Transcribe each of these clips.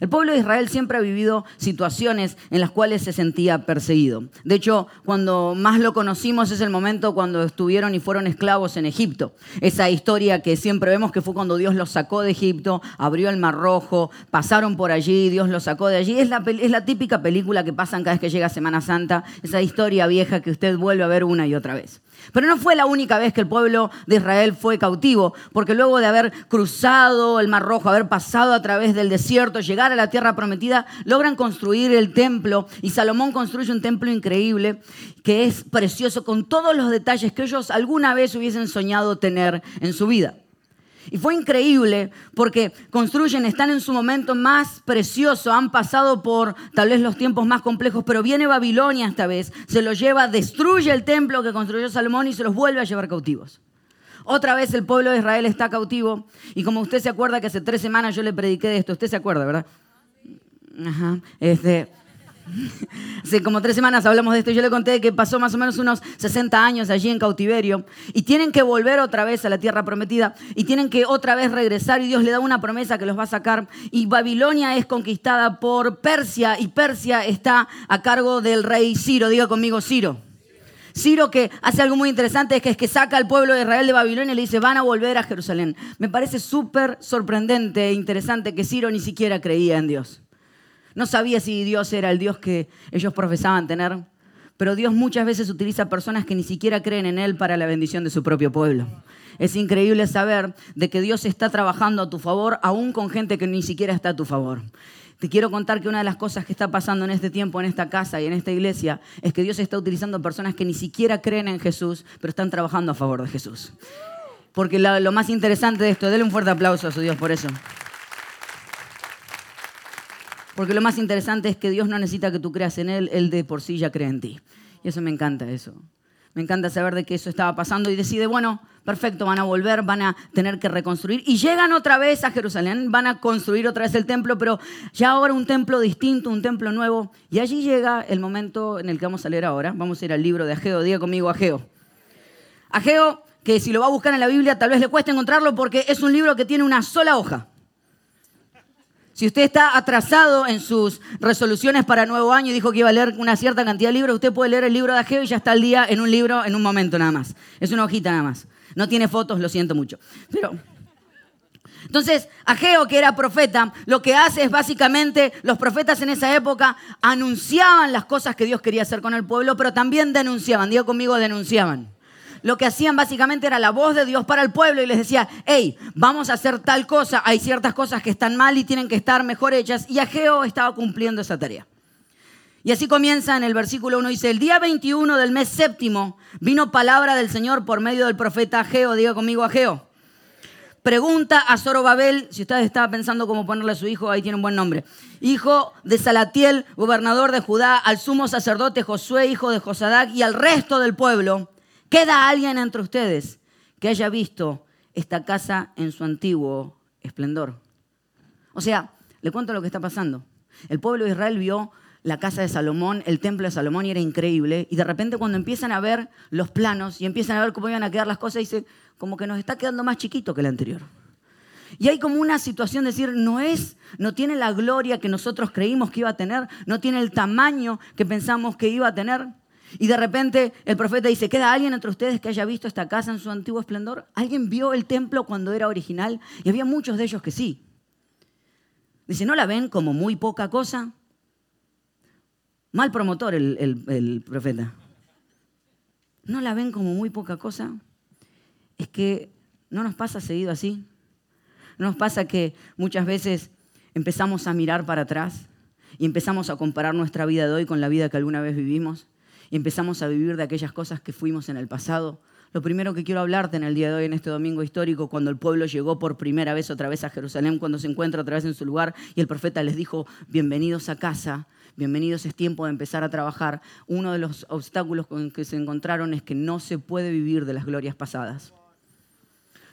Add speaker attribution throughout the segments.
Speaker 1: El pueblo de Israel siempre ha vivido situaciones en las cuales se sentía perseguido. De hecho, cuando más lo conocimos es el momento cuando estuvieron y fueron esclavos en Egipto. Esa historia que siempre vemos que fue cuando Dios los sacó de Egipto, abrió el mar rojo, pasaron por allí, Dios los sacó de allí. Es la, es la típica película que pasan cada vez que llega Semana Santa, esa historia vieja que usted vuelve a ver una y otra vez. Pero no fue la única vez que el pueblo de Israel fue cautivo, porque luego de haber cruzado el Mar Rojo, haber pasado a través del desierto, llegar a la tierra prometida, logran construir el templo y Salomón construye un templo increíble que es precioso con todos los detalles que ellos alguna vez hubiesen soñado tener en su vida. Y fue increíble porque construyen, están en su momento más precioso, han pasado por tal vez los tiempos más complejos, pero viene Babilonia esta vez, se los lleva, destruye el templo que construyó Salomón y se los vuelve a llevar cautivos. Otra vez el pueblo de Israel está cautivo y como usted se acuerda que hace tres semanas yo le prediqué de esto, usted se acuerda, ¿verdad? Ajá, este... Hace como tres semanas hablamos de esto. Yo le conté que pasó más o menos unos 60 años allí en cautiverio y tienen que volver otra vez a la tierra prometida y tienen que otra vez regresar y Dios le da una promesa que los va a sacar y Babilonia es conquistada por Persia y Persia está a cargo del rey Ciro. Diga conmigo Ciro. Ciro que hace algo muy interesante es que es que saca al pueblo de Israel de Babilonia y le dice van a volver a Jerusalén. Me parece súper sorprendente e interesante que Ciro ni siquiera creía en Dios. No sabía si Dios era el Dios que ellos profesaban tener, pero Dios muchas veces utiliza personas que ni siquiera creen en Él para la bendición de su propio pueblo. Es increíble saber de que Dios está trabajando a tu favor, aún con gente que ni siquiera está a tu favor. Te quiero contar que una de las cosas que está pasando en este tiempo, en esta casa y en esta iglesia, es que Dios está utilizando personas que ni siquiera creen en Jesús, pero están trabajando a favor de Jesús. Porque lo, más interesante de esto, denle un fuerte aplauso a su Dios por eso. Porque lo más interesante es que Dios no necesita que tú creas en Él, Él de por sí ya cree en ti. Y eso me encanta, eso. Me encanta saber de que eso estaba pasando y decide, bueno, perfecto, van a volver, van a tener que reconstruir. Y llegan otra vez a Jerusalén, van a construir otra vez el templo, pero ya ahora un templo distinto, un templo nuevo. Y allí llega el momento en el que vamos a leer ahora. Vamos a ir al libro de Ageo, diga conmigo Ageo. Ageo, que si lo va a buscar en la Biblia tal vez le cueste encontrarlo porque es un libro que tiene una sola hoja. Si usted está atrasado en sus resoluciones para nuevo año y dijo que iba a leer una cierta cantidad de libros, usted puede leer el libro de Ageo y ya está al día en un libro en un momento nada más. Es una hojita nada más. No tiene fotos, lo siento mucho. Pero entonces, Ageo, que era profeta, lo que hace es básicamente, los profetas en esa época anunciaban las cosas que Dios quería hacer con el pueblo, pero también denunciaban. Digo conmigo, denunciaban lo que hacían básicamente era la voz de Dios para el pueblo y les decía, hey, vamos a hacer tal cosa, hay ciertas cosas que están mal y tienen que estar mejor hechas. Y Ageo estaba cumpliendo esa tarea. Y así comienza en el versículo 1, dice, el día 21 del mes séptimo vino palabra del Señor por medio del profeta Ageo, diga conmigo Ageo. Pregunta a Zorobabel, si usted estaba pensando cómo ponerle a su hijo, ahí tiene un buen nombre. Hijo de Salatiel, gobernador de Judá, al sumo sacerdote Josué, hijo de Josadac, y al resto del pueblo, ¿Queda alguien entre ustedes que haya visto esta casa en su antiguo esplendor? O sea, le cuento lo que está pasando. El pueblo de Israel vio la casa de Salomón, el templo de Salomón y era increíble. Y de repente cuando empiezan a ver los planos y empiezan a ver cómo iban a quedar las cosas, dicen, como que nos está quedando más chiquito que el anterior. Y hay como una situación de decir, no es, no tiene la gloria que nosotros creímos que iba a tener, no tiene el tamaño que pensamos que iba a tener. Y de repente el profeta dice, ¿queda alguien entre ustedes que haya visto esta casa en su antiguo esplendor? ¿Alguien vio el templo cuando era original? Y había muchos de ellos que sí. Dice, ¿no la ven como muy poca cosa? Mal promotor el, profeta. ¿No la ven como muy poca cosa? Es que no nos pasa seguido así. No nos pasa que muchas veces empezamos a mirar para atrás y empezamos a comparar nuestra vida de hoy con la vida que alguna vez vivimos y empezamos a vivir de aquellas cosas que fuimos en el pasado. Lo primero que quiero hablarte en el día de hoy, en este domingo histórico, cuando el pueblo llegó por primera vez otra vez a Jerusalén, cuando se encuentra otra vez en su lugar y el profeta les dijo, bienvenidos a casa, bienvenidos, es tiempo de empezar a trabajar. Uno de los obstáculos con que se encontraron es que no se puede vivir de las glorias pasadas.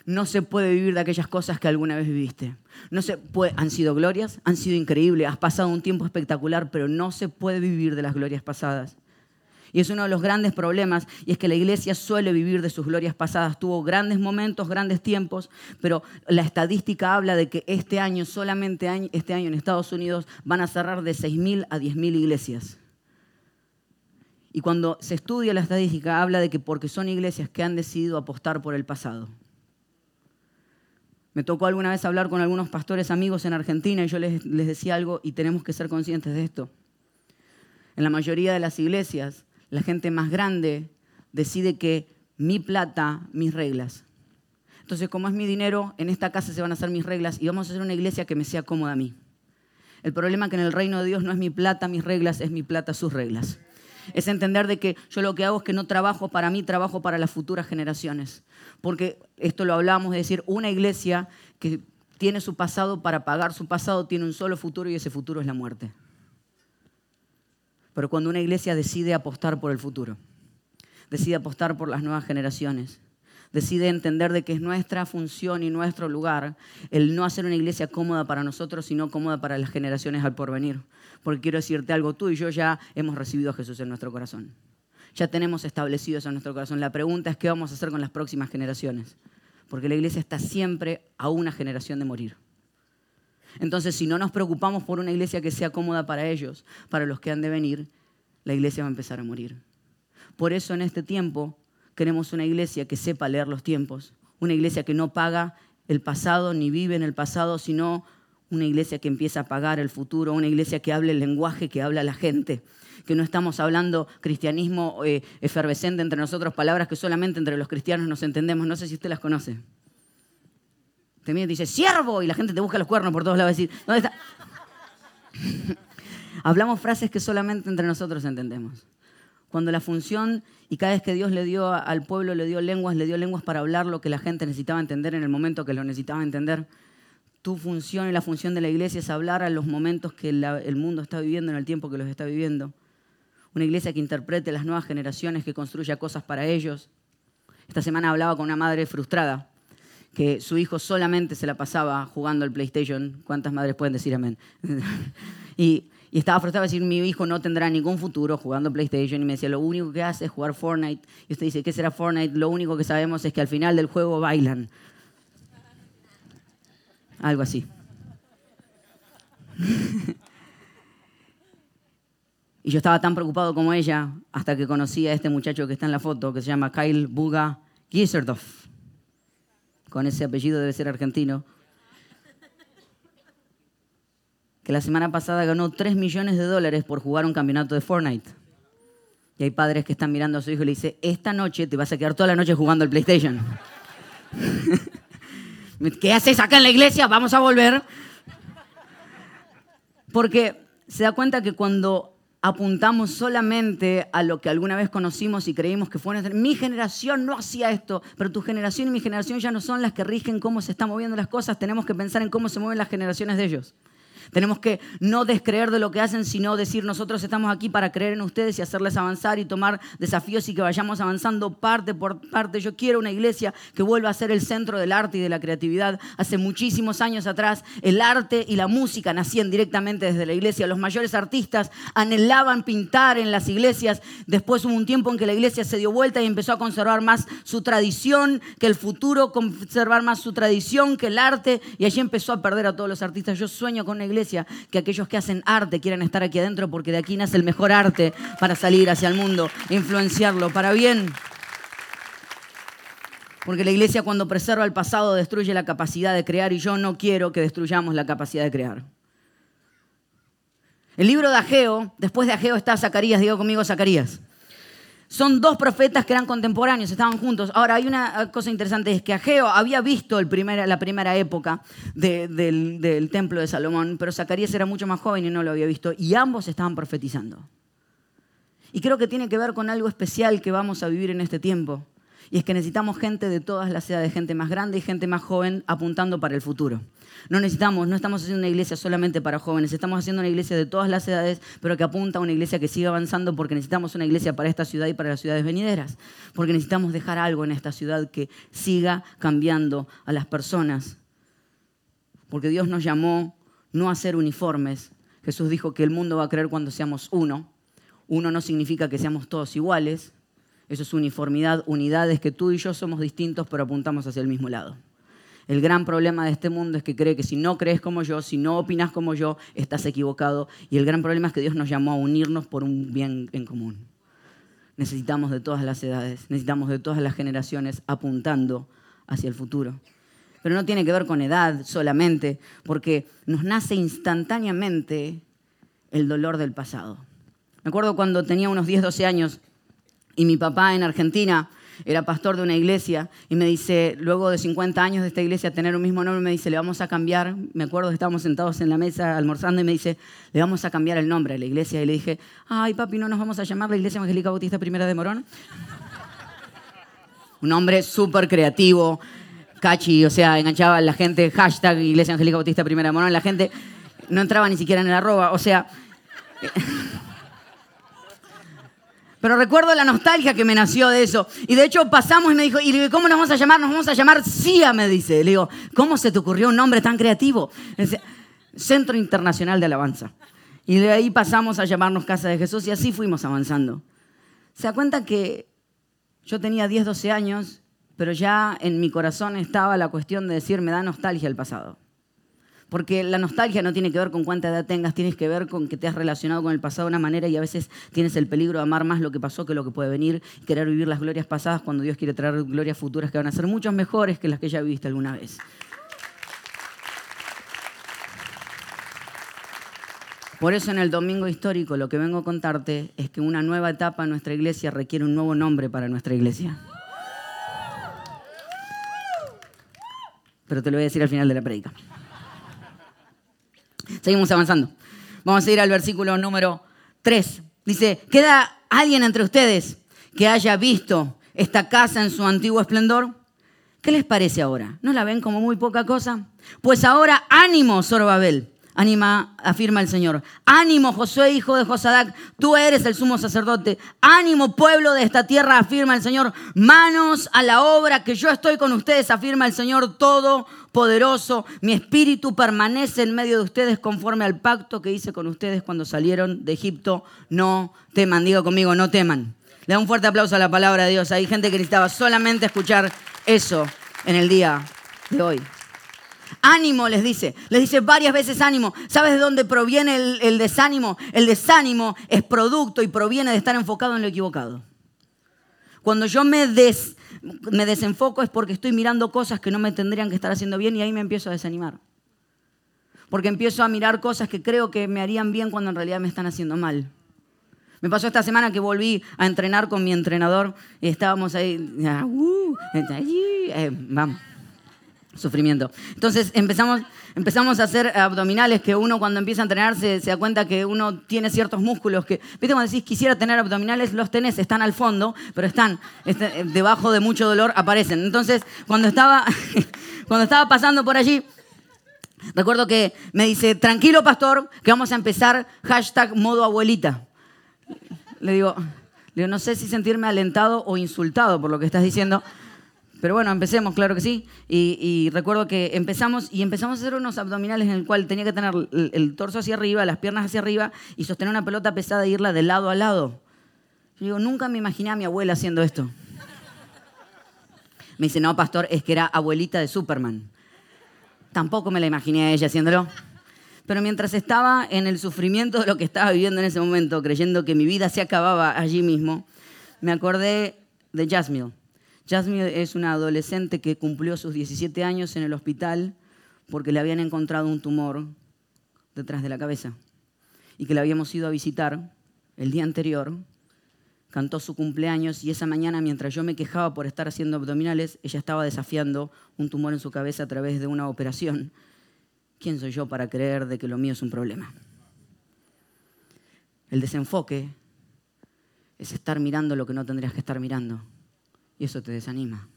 Speaker 1: No se puede vivir de aquellas cosas que alguna vez viviste. No se han sido glorias, han sido increíbles, has pasado un tiempo espectacular, pero no se puede vivir de las glorias pasadas. Y es uno de los grandes problemas, y es que la iglesia suele vivir de sus glorias pasadas. Tuvo grandes momentos, grandes tiempos, pero la estadística habla de que este año, solamente este año en Estados Unidos, van a cerrar de 6.000 a 10.000 iglesias. Y cuando se estudia la estadística, habla de que porque son iglesias que han decidido apostar por el pasado. Me tocó alguna vez hablar con algunos pastores amigos en Argentina y yo les, les decía algo y tenemos que ser conscientes de esto. En la mayoría de las iglesias, la gente más grande decide que mi plata, mis reglas. Entonces, como es mi dinero, en esta casa se van a hacer mis reglas y vamos a hacer una iglesia que me sea cómoda a mí. El problema es que en el reino de Dios no es mi plata, mis reglas, es mi plata, sus reglas. Es entender de que yo lo que hago es que no trabajo para mí, trabajo para las futuras generaciones. Porque esto lo hablamos de decir, una iglesia que tiene su pasado para pagar su pasado tiene un solo futuro y ese futuro es la muerte pero cuando una iglesia decide apostar por el futuro, decide apostar por las nuevas generaciones, decide entender de que es nuestra función y nuestro lugar el no hacer una iglesia cómoda para nosotros, sino cómoda para las generaciones al porvenir. Porque quiero decirte algo, tú y yo ya hemos recibido a Jesús en nuestro corazón. Ya tenemos establecido eso en nuestro corazón. La pregunta es qué vamos a hacer con las próximas generaciones. Porque la iglesia está siempre a una generación de morir. Entonces, si no nos preocupamos por una iglesia que sea cómoda para ellos, para los que han de venir, la iglesia va a empezar a morir. Por eso en este tiempo queremos una iglesia que sepa leer los tiempos, una iglesia que no paga el pasado ni vive en el pasado, sino una iglesia que empieza a pagar el futuro, una iglesia que hable el lenguaje que habla la gente, que no estamos hablando cristianismo eh, efervescente entre nosotros, palabras que solamente entre los cristianos nos entendemos. No sé si usted las conoce. Te mira y dice, siervo, y la gente te busca los cuernos por todos lados. Decir, ¿dónde está? Hablamos frases que solamente entre nosotros entendemos. Cuando la función, y cada vez que Dios le dio al pueblo, le dio lenguas, le dio lenguas para hablar lo que la gente necesitaba entender en el momento que lo necesitaba entender. Tu función y la función de la iglesia es hablar a los momentos que el mundo está viviendo, en el tiempo que los está viviendo. Una iglesia que interprete las nuevas generaciones, que construya cosas para ellos. Esta semana hablaba con una madre frustrada que su hijo solamente se la pasaba jugando al PlayStation. ¿Cuántas madres pueden decir amén? y, estaba frustrado de decir, mi hijo no tendrá ningún futuro jugando PlayStation. Y me decía, lo único que hace es jugar Fortnite. Y usted dice, ¿qué será Fortnite? Lo único que sabemos es que al final del juego bailan. Algo así. y yo estaba tan preocupado como ella hasta que conocí a este muchacho que está en la foto, que se llama Kyle Buga Giserdorf con ese apellido debe ser argentino, que la semana pasada ganó 3 millones de dólares por jugar un campeonato de Fortnite. Y hay padres que están mirando a su hijo y le dicen, esta noche te vas a quedar toda la noche jugando al PlayStation. ¿Qué haces acá en la iglesia? Vamos a volver. Porque se da cuenta que cuando apuntamos solamente a lo que alguna vez conocimos y creímos que fue nuestra. Mi generación no hacía esto, pero tu generación y mi generación ya no son las que rigen cómo se están moviendo las cosas. Tenemos que pensar en cómo se mueven las generaciones de ellos. Tenemos que no descreer de lo que hacen, sino decir nosotros estamos aquí para creer en ustedes y hacerles avanzar y tomar desafíos y que vayamos avanzando parte por parte. Yo quiero una iglesia que vuelva a ser el centro del arte y de la creatividad. Hace muchísimos años atrás el arte y la música nacían directamente desde la iglesia. Los mayores artistas anhelaban pintar en las iglesias. Después hubo un tiempo en que la iglesia se dio vuelta y empezó a conservar más su tradición que el futuro, conservar más su tradición que el arte y allí empezó a perder a todos los artistas. Yo sueño con una iglesia que aquellos que hacen arte quieran estar aquí adentro porque de aquí nace el mejor arte para salir hacia el mundo, influenciarlo para bien. Porque la iglesia cuando preserva el pasado destruye la capacidad de crear y yo no quiero que destruyamos la capacidad de crear. El libro de Ageo, después de Ageo está Zacarías, digo conmigo Zacarías. Son dos profetas que eran contemporáneos, estaban juntos. Ahora, hay una cosa interesante, es que Ageo había visto el la primera época del, del templo de Salomón, pero Zacarías era mucho más joven y no lo había visto, y ambos estaban profetizando. Y creo que tiene que ver con algo especial que vamos a vivir en este tiempo. Y es que necesitamos gente de todas las edades, gente más grande y gente más joven apuntando para el futuro. No necesitamos, no estamos haciendo una iglesia solamente para jóvenes, estamos haciendo una iglesia de todas las edades, pero que apunta a una iglesia que siga avanzando porque necesitamos una iglesia para esta ciudad y para las ciudades venideras, porque necesitamos dejar algo en esta ciudad que siga cambiando a las personas. Porque Dios nos llamó no a ser uniformes. Jesús dijo que el mundo va a creer cuando seamos uno, Uno no significa que seamos todos iguales, eso es uniformidad, unidades que tú y yo somos distintos pero apuntamos hacia el mismo lado. El gran problema de este mundo es que cree que si no crees como yo, si no opinas como yo, estás equivocado. Y el gran problema es que Dios nos llamó a unirnos por un bien en común. Necesitamos de todas las edades, necesitamos de todas las generaciones apuntando hacia el futuro. Pero no tiene que ver con edad solamente, porque nos nace instantáneamente el dolor del pasado. Me acuerdo cuando tenía unos 10, 12 años y mi papá en Argentina era pastor de una iglesia y me dice, luego de 50 años de esta iglesia tener un mismo nombre, me dice, le vamos a cambiar, me acuerdo que estábamos sentados en la mesa almorzando y me dice, le vamos a cambiar el nombre a la iglesia y le dije, ay papi, no nos vamos a llamar la Iglesia Evangélica Bautista Primera de Morón. un nombre súper creativo, cachi, o sea, enganchaba a la gente, hashtag Iglesia Evangélica Bautista Primera de Morón, la gente no entraba ni siquiera en el arroba, o sea... Pero recuerdo la nostalgia que me nació de eso. Y de hecho pasamos y me dijo, ¿y cómo nos vamos a llamar? Nos vamos a llamar CIA, me dice. Le digo, ¿cómo se te ocurrió un nombre tan creativo? Centro Internacional de Alabanza. Y de ahí pasamos a llamarnos Casa de Jesús y así fuimos avanzando. Se da cuenta que yo tenía 10, 12 años, pero ya en mi corazón estaba la cuestión de decir, me da nostalgia el pasado. Porque la nostalgia no tiene que ver con cuánta edad tengas, tienes que ver con que te has relacionado con el pasado de una manera y a veces tienes el peligro de amar más lo que pasó que lo que puede venir, querer vivir las glorias pasadas cuando Dios quiere traer glorias futuras que van a ser mucho mejores que las que ya viviste alguna vez. Por eso en el domingo histórico lo que vengo a contarte es que una nueva etapa en nuestra iglesia requiere un nuevo nombre para nuestra iglesia. Pero te lo voy a decir al final de la predica. Seguimos avanzando. Vamos a ir al versículo número 3. Dice, ¿queda alguien entre ustedes que haya visto esta casa en su antiguo esplendor? ¿Qué les parece ahora? ¿No la ven como muy poca cosa? Pues ahora ánimo, Zorobabel Anima, afirma el Señor. Ánimo, Josué, hijo de Josadac, tú eres el sumo sacerdote. Ánimo, pueblo de esta tierra, afirma el Señor. Manos a la obra, que yo estoy con ustedes, afirma el Señor Todopoderoso. Mi espíritu permanece en medio de ustedes conforme al pacto que hice con ustedes cuando salieron de Egipto. No teman, diga conmigo, no teman. Le da un fuerte aplauso a la palabra de Dios. Hay gente que necesitaba solamente escuchar eso en el día de hoy. Ánimo, les dice. Les dice varias veces ánimo. ¿Sabes de dónde proviene el, desánimo? El desánimo es producto y proviene de estar enfocado en lo equivocado. Cuando yo me, desenfoco es porque estoy mirando cosas que no me tendrían que estar haciendo bien y ahí me empiezo a desanimar. Porque empiezo a mirar cosas que creo que me harían bien cuando en realidad me están haciendo mal. Me pasó esta semana que volví a entrenar con mi entrenador y estábamos ahí, ah, uh, eh, vamos, sufrimiento. Entonces empezamos, empezamos a hacer abdominales que uno cuando empieza a entrenar se, da cuenta que uno tiene ciertos músculos que, viste cuando decís quisiera tener abdominales, los tenés, están al fondo, pero están este, debajo de mucho dolor, aparecen. Entonces cuando estaba, cuando estaba pasando por allí, recuerdo que me dice, tranquilo pastor, que vamos a empezar hashtag modo abuelita. Le digo, le digo, no sé si sentirme alentado o insultado por lo que estás diciendo. Pero bueno, empecemos, claro que sí. Y, recuerdo que empezamos y empezamos a hacer unos abdominales en el cual tenía que tener el, torso hacia arriba, las piernas hacia arriba y sostener una pelota pesada e irla de lado a lado. Yo digo, nunca me imaginé a mi abuela haciendo esto. Me dice, no, pastor, es que era abuelita de Superman. Tampoco me la imaginé a ella haciéndolo. Pero mientras estaba en el sufrimiento de lo que estaba viviendo en ese momento, creyendo que mi vida se acababa allí mismo, me acordé de Jasmine Jasmine es una adolescente que cumplió sus 17 años en el hospital porque le habían encontrado un tumor detrás de la cabeza y que la habíamos ido a visitar el día anterior. Cantó su cumpleaños y esa mañana, mientras yo me quejaba por estar haciendo abdominales, ella estaba desafiando un tumor en su cabeza a través de una operación. ¿Quién soy yo para creer de que lo mío es un problema? El desenfoque es estar mirando lo que no tendrías que estar mirando y eso te desanima.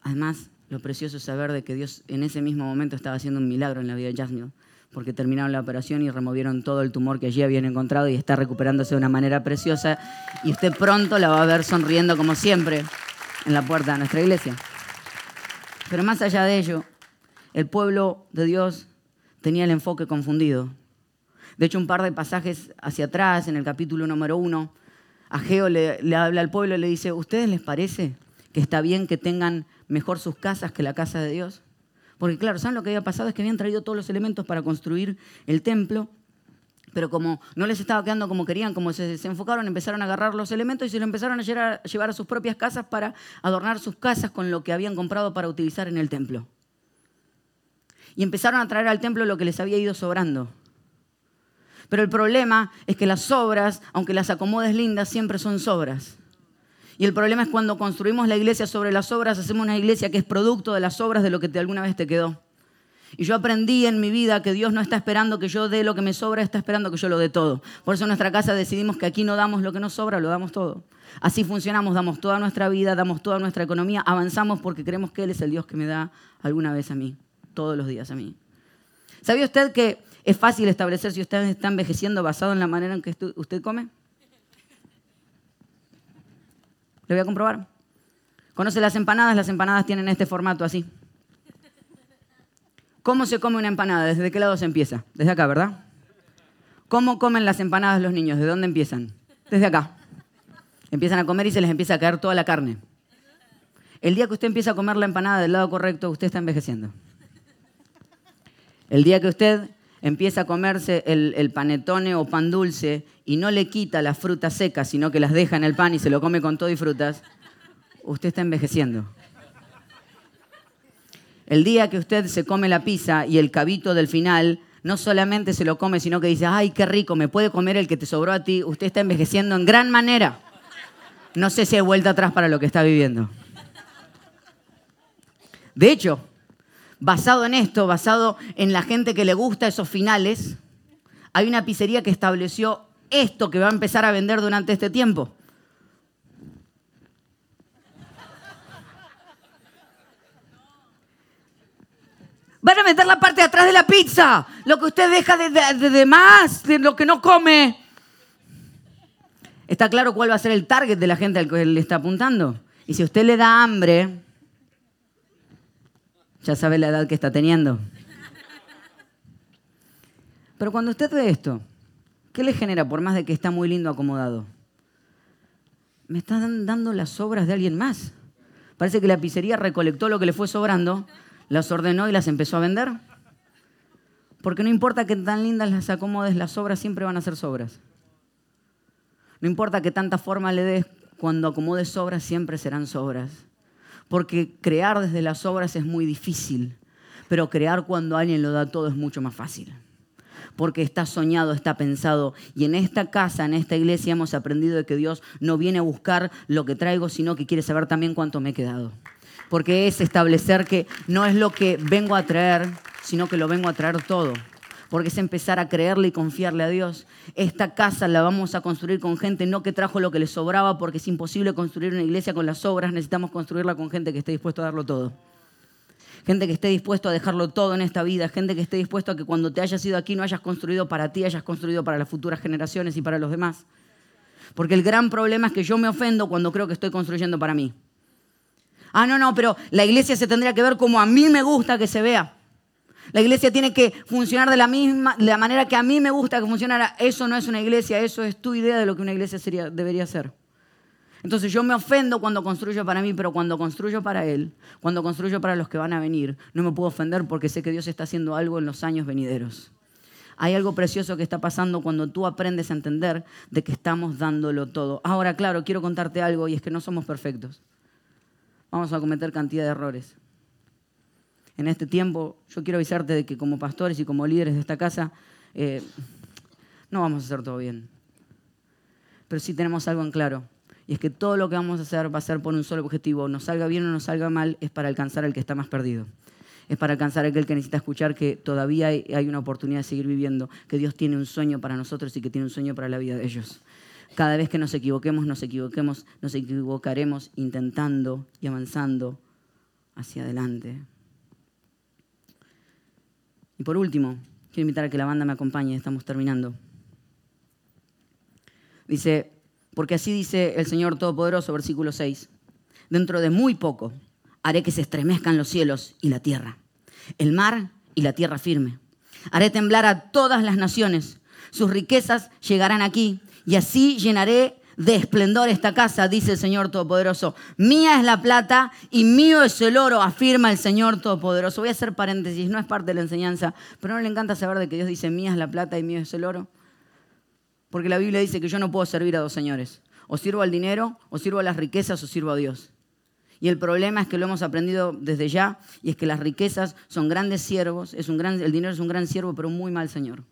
Speaker 1: Además, lo precioso es saber de que Dios en ese mismo momento estaba haciendo un milagro en la vida de Jasmine, porque terminaron la operación y removieron todo el tumor que allí habían encontrado y está recuperándose de una manera preciosa y usted pronto la va a ver sonriendo como siempre en la puerta de nuestra iglesia. Pero más allá de ello, el pueblo de Dios tenía el enfoque confundido. De hecho, un par de pasajes hacia atrás, en el capítulo número uno, Ageo le, le habla al pueblo y le dice, ¿ustedes les parece que está bien que tengan mejor sus casas que la casa de Dios? Porque claro, ¿saben lo que había pasado? Es que habían traído todos los elementos para construir el templo, pero como no les estaba quedando como querían, como se, enfocaron, empezaron a agarrar los elementos y se lo empezaron a llevar a sus propias casas para adornar sus casas con lo que habían comprado para utilizar en el templo. Y empezaron a traer al templo lo que les había ido sobrando. Pero el problema es que las sobras, aunque las acomodes lindas, siempre son sobras. Y el problema es cuando construimos la iglesia sobre las obras, hacemos una iglesia que es producto de las obras de lo que te, alguna vez te quedó. Y yo aprendí en mi vida que Dios no está esperando que yo dé lo que me sobra, está esperando que yo lo dé todo. Por eso en nuestra casa decidimos que aquí no damos lo que nos sobra, lo damos todo. Así funcionamos, damos toda nuestra vida, damos toda nuestra economía, avanzamos porque creemos que Él es el Dios que me da alguna vez a mí, todos los días a mí. ¿Sabía usted que es fácil establecer si usted está envejeciendo basado en la manera en que usted come? Le voy a comprobar. ¿Conoce las empanadas? Las empanadas tienen este formato así. ¿Cómo se come una empanada? ¿Desde qué lado se empieza? Desde acá, ¿verdad? ¿Cómo comen las empanadas los niños? ¿De dónde empiezan? Desde acá. Empiezan a comer y se les empieza a caer toda la carne. El día que usted empieza a comer la empanada del lado correcto, usted está envejeciendo. El día que usted empieza a comerse el, panetone o pan dulce y no le quita las frutas secas, sino que las deja en el pan y se lo come con todo y frutas, usted está envejeciendo. El día que usted se come la pizza y el cabito del final, no solamente se lo come, sino que dice, ay, qué rico, me puede comer el que te sobró a ti, usted está envejeciendo en gran manera. No sé si hay vuelta atrás para lo que está viviendo. De hecho, basado en esto, basado en la gente que le gusta esos finales, hay una pizzería que estableció esto que va a empezar a vender durante este tiempo. Van a meter la parte de atrás de la pizza, lo que usted deja de, de más, de lo que no come. Está claro cuál va a ser el target de la gente al que le está apuntando. Y si usted le da hambre, ya sabe la edad que está teniendo. Pero cuando usted ve esto, ¿qué le genera por más de que está muy lindo acomodado? Me están dando las obras de alguien más. Parece que la pizzería recolectó lo que le fue sobrando, las ordenó y las empezó a vender. Porque no importa que tan lindas las acomodes, las obras siempre van a ser sobras. No importa que tanta forma le des, cuando acomodes sobras siempre serán sobras porque crear desde las obras es muy difícil, pero crear cuando alguien lo da todo es mucho más fácil. Porque está soñado, está pensado. Y en esta casa, en esta iglesia, hemos aprendido de que Dios no viene a buscar lo que traigo, sino que quiere saber también cuánto me he quedado. Porque es establecer que no es lo que vengo a traer, sino que lo vengo a traer todo porque es empezar a creerle y confiarle a Dios. Esta casa la vamos a construir con gente no que trajo lo que le sobraba, porque es imposible construir una iglesia con las obras, necesitamos construirla con gente que esté dispuesto a darlo todo. Gente que esté dispuesto a dejarlo todo en esta vida, gente que esté dispuesto a que cuando te hayas ido aquí no hayas construido para ti, hayas construido para las futuras generaciones y para los demás. Porque el gran problema es que yo me ofendo cuando creo que estoy construyendo para mí. Ah, no, no, pero la iglesia se tendría que ver como a mí me gusta que se vea. La iglesia tiene que funcionar de la misma, de la manera que a mí me gusta que funcionara. Eso no es una iglesia, eso es tu idea de lo que una iglesia debería ser. Entonces yo me ofendo cuando construyo para mí, pero cuando construyo para Él, cuando construyo para los que van a venir, no me puedo ofender porque sé que Dios está haciendo algo en los años venideros. Hay algo precioso que está pasando cuando tú aprendes a entender de que estamos dándolo todo. Ahora, claro, quiero contarte algo y es que no somos perfectos. Vamos a cometer cantidad de errores en este tiempo, yo quiero avisarte de que como pastores y como líderes de esta casa, eh, no vamos a hacer todo bien. Pero sí tenemos algo en claro, y es que todo lo que vamos a hacer va a ser por un solo objetivo, nos salga bien o nos salga mal, es para alcanzar al que está más perdido. Es para alcanzar a aquel que necesita escuchar que todavía hay una oportunidad de seguir viviendo, que Dios tiene un sueño para nosotros y que tiene un sueño para la vida de ellos. Cada vez que nos equivoquemos, nos equivoquemos, nos equivocaremos intentando y avanzando hacia adelante. Y por último, quiero invitar a que la banda me acompañe, estamos terminando. Dice, porque así dice el Señor Todopoderoso, versículo 6, dentro de muy poco haré que se estremezcan los cielos y la tierra, el mar y la tierra firme. Haré temblar a todas las naciones sus riquezas llegarán aquí y así llenaré de esplendor esta casa, dice el Señor Todopoderoso. Mía es la plata y mío es el oro, afirma el Señor Todopoderoso. Voy a hacer paréntesis, no es parte de la enseñanza, pero no le encanta saber de que Dios dice, mía es la plata y mío es el oro. Porque la Biblia dice que yo no puedo servir a dos señores. O sirvo al dinero, o sirvo a las riquezas, o sirvo a Dios. Y el problema es que lo hemos aprendido desde ya, y es que las riquezas son grandes siervos, es un gran, el dinero es un gran siervo, pero un muy mal Señor.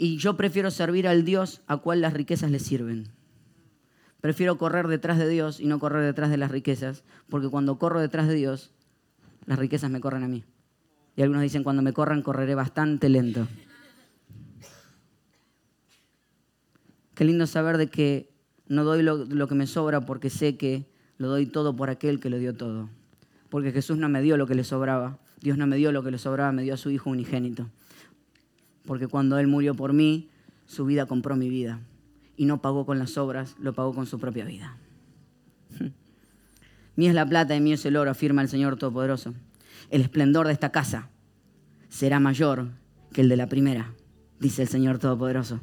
Speaker 1: Y yo prefiero servir al Dios a cual las riquezas le sirven. Prefiero correr detrás de Dios y no correr detrás de las riquezas, porque cuando corro detrás de Dios, las riquezas me corren a mí. Y algunos dicen, cuando me corran, correré bastante lento. Qué lindo saber de que no doy lo, lo, que me sobra porque sé que lo doy todo por aquel que lo dio todo. Porque Jesús no me dio lo que le sobraba. Dios no me dio lo que le sobraba, me dio a su Hijo unigénito porque cuando Él murió por mí, su vida compró mi vida. Y no pagó con las obras, lo pagó con su propia vida. Mía es la plata y mío es el oro, afirma el Señor Todopoderoso. El esplendor de esta casa será mayor que el de la primera, dice el Señor Todopoderoso.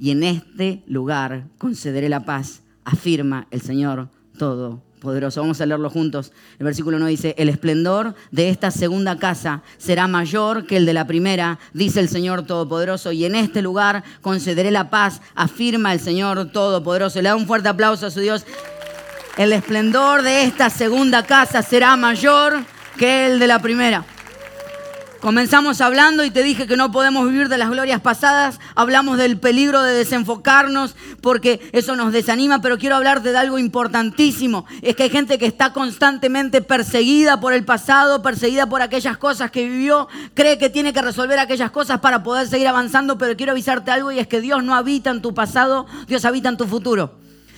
Speaker 1: Y en este lugar concederé la paz, afirma el Señor Todopoderoso poderoso. Vamos a leerlo juntos. El versículo 1 dice, el esplendor de esta segunda casa será mayor que el de la primera, dice el Señor Todopoderoso, y en este lugar concederé la paz, afirma el Señor Todopoderoso. Le da un fuerte aplauso a su Dios. El esplendor de esta segunda casa será mayor que el de la primera. Comenzamos hablando y te dije que no podemos vivir de las glorias pasadas. Hablamos del peligro de desenfocarnos porque eso nos desanima, pero quiero hablarte de algo importantísimo. Es que hay gente que está constantemente perseguida por el pasado, perseguida por aquellas cosas que vivió, cree que tiene que resolver aquellas cosas para poder seguir avanzando, pero quiero avisarte algo y es que Dios no habita en tu pasado, Dios habita en tu futuro.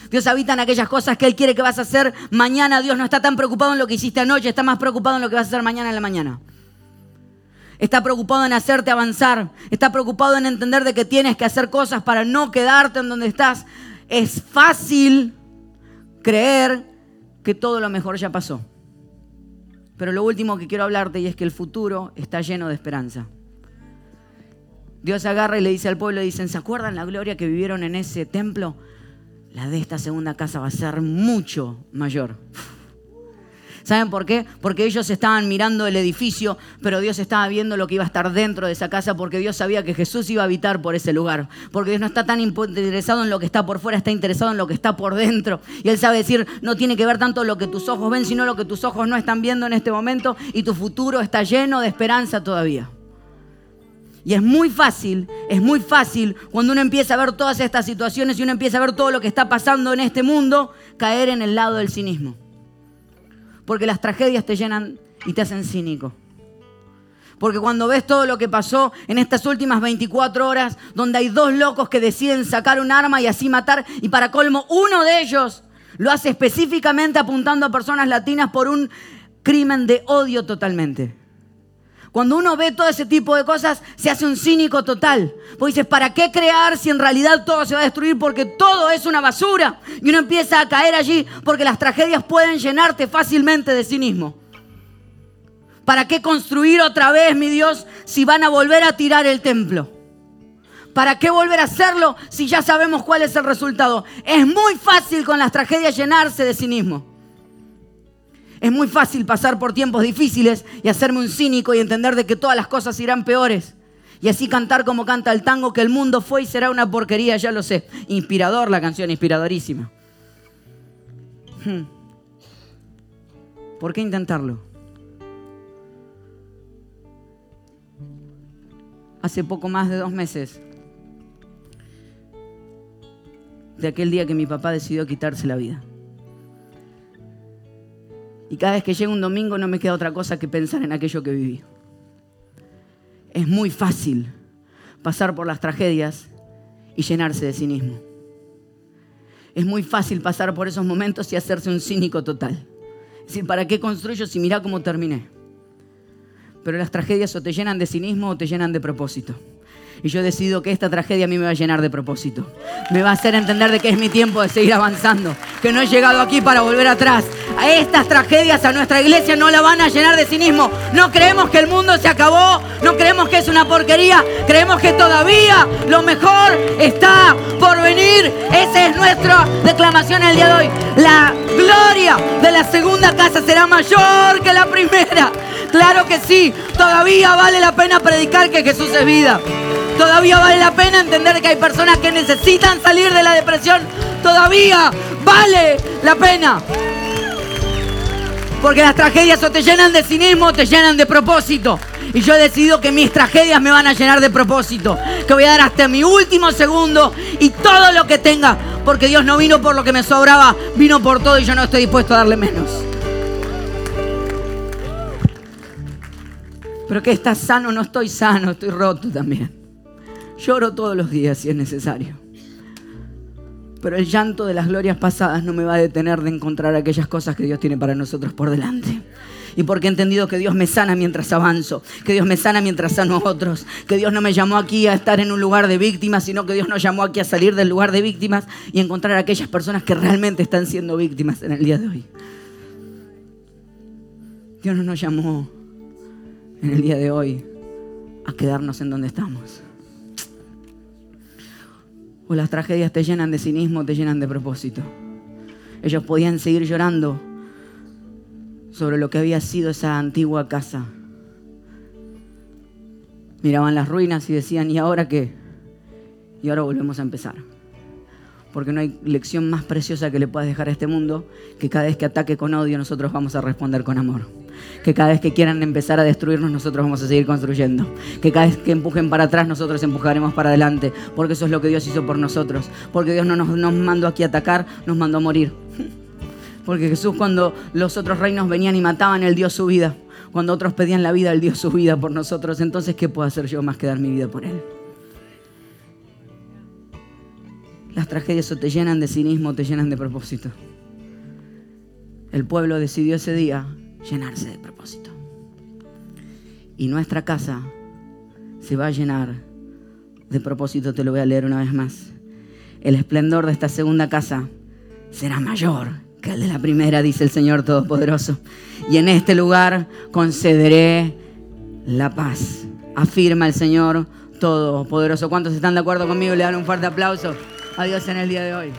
Speaker 1: Dios habita en aquellas cosas que Él quiere que vas a hacer mañana. Dios no está tan preocupado en lo que hiciste anoche, está más preocupado en lo que vas a hacer mañana en la mañana. Está preocupado en hacerte avanzar. Está preocupado en entender de que tienes que hacer cosas para no quedarte en donde estás. Es fácil creer que todo lo mejor ya pasó. Pero lo último que quiero hablarte y es que el futuro está lleno de esperanza. Dios agarra y le dice al pueblo, dicen, ¿se acuerdan la gloria que vivieron en ese templo? La de esta segunda casa va a ser mucho mayor. ¿Saben por qué? Porque ellos estaban mirando el edificio, pero Dios estaba viendo lo que iba a estar dentro de esa casa, porque Dios sabía que Jesús iba a habitar por ese lugar. Porque Dios no está tan interesado en lo que está por fuera, está interesado en lo que está por dentro. Y Él sabe decir, no tiene que ver tanto lo que tus ojos ven, sino lo que tus ojos no están viendo en este momento, y tu futuro está lleno de esperanza todavía. Y es muy fácil, es muy fácil cuando uno empieza a ver todas estas situaciones y uno empieza a ver todo lo que está pasando en este mundo, caer en el lado del cinismo porque las tragedias te llenan y te hacen cínico. Porque cuando ves todo lo que pasó en estas últimas 24 horas, donde hay dos locos que deciden sacar un arma y así matar, y para colmo uno de ellos lo hace específicamente apuntando a personas latinas por un crimen de odio totalmente. Cuando uno ve todo ese tipo de cosas, se hace un cínico total. Pues dices, ¿para qué crear si en realidad todo se va a destruir? Porque todo es una basura. Y uno empieza a caer allí porque las tragedias pueden llenarte fácilmente de cinismo. ¿Para qué construir otra vez, mi Dios, si van a volver a tirar el templo? ¿Para qué volver a hacerlo si ya sabemos cuál es el resultado? Es muy fácil con las tragedias llenarse de cinismo. Es muy fácil pasar por tiempos difíciles y hacerme un cínico y entender de que todas las cosas irán peores. Y así cantar como canta el tango, que el mundo fue y será una porquería, ya lo sé. Inspirador la canción, inspiradorísima. Hmm. ¿Por qué intentarlo? Hace poco más de dos meses, de aquel día que mi papá decidió quitarse la vida. Y cada vez que llega un domingo no me queda otra cosa que pensar en aquello que viví. Es muy fácil pasar por las tragedias y llenarse de cinismo. Es muy fácil pasar por esos momentos y hacerse un cínico total. Es decir, ¿para qué construyo si mira cómo terminé? Pero las tragedias o te llenan de cinismo o te llenan de propósito. Y yo decido que esta tragedia a mí me va a llenar de propósito. Me va a hacer entender de que es mi tiempo de seguir avanzando. Que no he llegado aquí para volver atrás. A estas tragedias a nuestra iglesia no la van a llenar de cinismo. No creemos que el mundo se acabó. No creemos que es una porquería. Creemos que todavía lo mejor está por venir. Esa es nuestra declamación el día de hoy. La gloria de la segunda casa será mayor que la primera. Claro que sí. Todavía vale la pena predicar que Jesús es vida. Todavía vale la pena entender que hay personas que necesitan salir de la depresión. Todavía vale la pena. Porque las tragedias o te llenan de cinismo o te llenan de propósito. Y yo he decidido que mis tragedias me van a llenar de propósito. Que voy a dar hasta mi último segundo y todo lo que tenga. Porque Dios no vino por lo que me sobraba, vino por todo y yo no estoy dispuesto a darle menos. Pero que estás sano, no estoy sano, estoy roto también. Lloro todos los días si es necesario. Pero el llanto de las glorias pasadas no me va a detener de encontrar aquellas cosas que Dios tiene para nosotros por delante. Y porque he entendido que Dios me sana mientras avanzo, que Dios me sana mientras sano a otros, que Dios no me llamó aquí a estar en un lugar de víctimas, sino que Dios nos llamó aquí a salir del lugar de víctimas y encontrar a aquellas personas que realmente están siendo víctimas en el día de hoy. Dios no nos llamó en el día de hoy a quedarnos en donde estamos. O las tragedias te llenan de cinismo, te llenan de propósito. Ellos podían seguir llorando sobre lo que había sido esa antigua casa. Miraban las ruinas y decían, ¿y ahora qué? Y ahora volvemos a empezar. Porque no hay lección más preciosa que le puedas dejar a este mundo que cada vez que ataque con odio nosotros vamos a responder con amor que cada vez que quieran empezar a destruirnos, nosotros vamos a seguir construyendo. Que cada vez que empujen para atrás, nosotros empujaremos para adelante. Porque eso es lo que Dios hizo por nosotros. Porque Dios no nos, nos mandó aquí a atacar, nos mandó a morir. Porque Jesús cuando los otros reinos venían y mataban, Él dio su vida. Cuando otros pedían la vida, Él dio su vida por nosotros. Entonces, ¿qué puedo hacer yo más que dar mi vida por Él? Las tragedias o te llenan de cinismo o te llenan de propósito. El pueblo decidió ese día llenarse de propósito. Y nuestra casa se va a llenar de propósito, te lo voy a leer una vez más. El esplendor de esta segunda casa será mayor que el de la primera, dice el Señor Todopoderoso. Y en este lugar concederé la paz, afirma el Señor Todopoderoso. ¿Cuántos están de acuerdo conmigo? Le dan un fuerte aplauso a Dios en el día de hoy.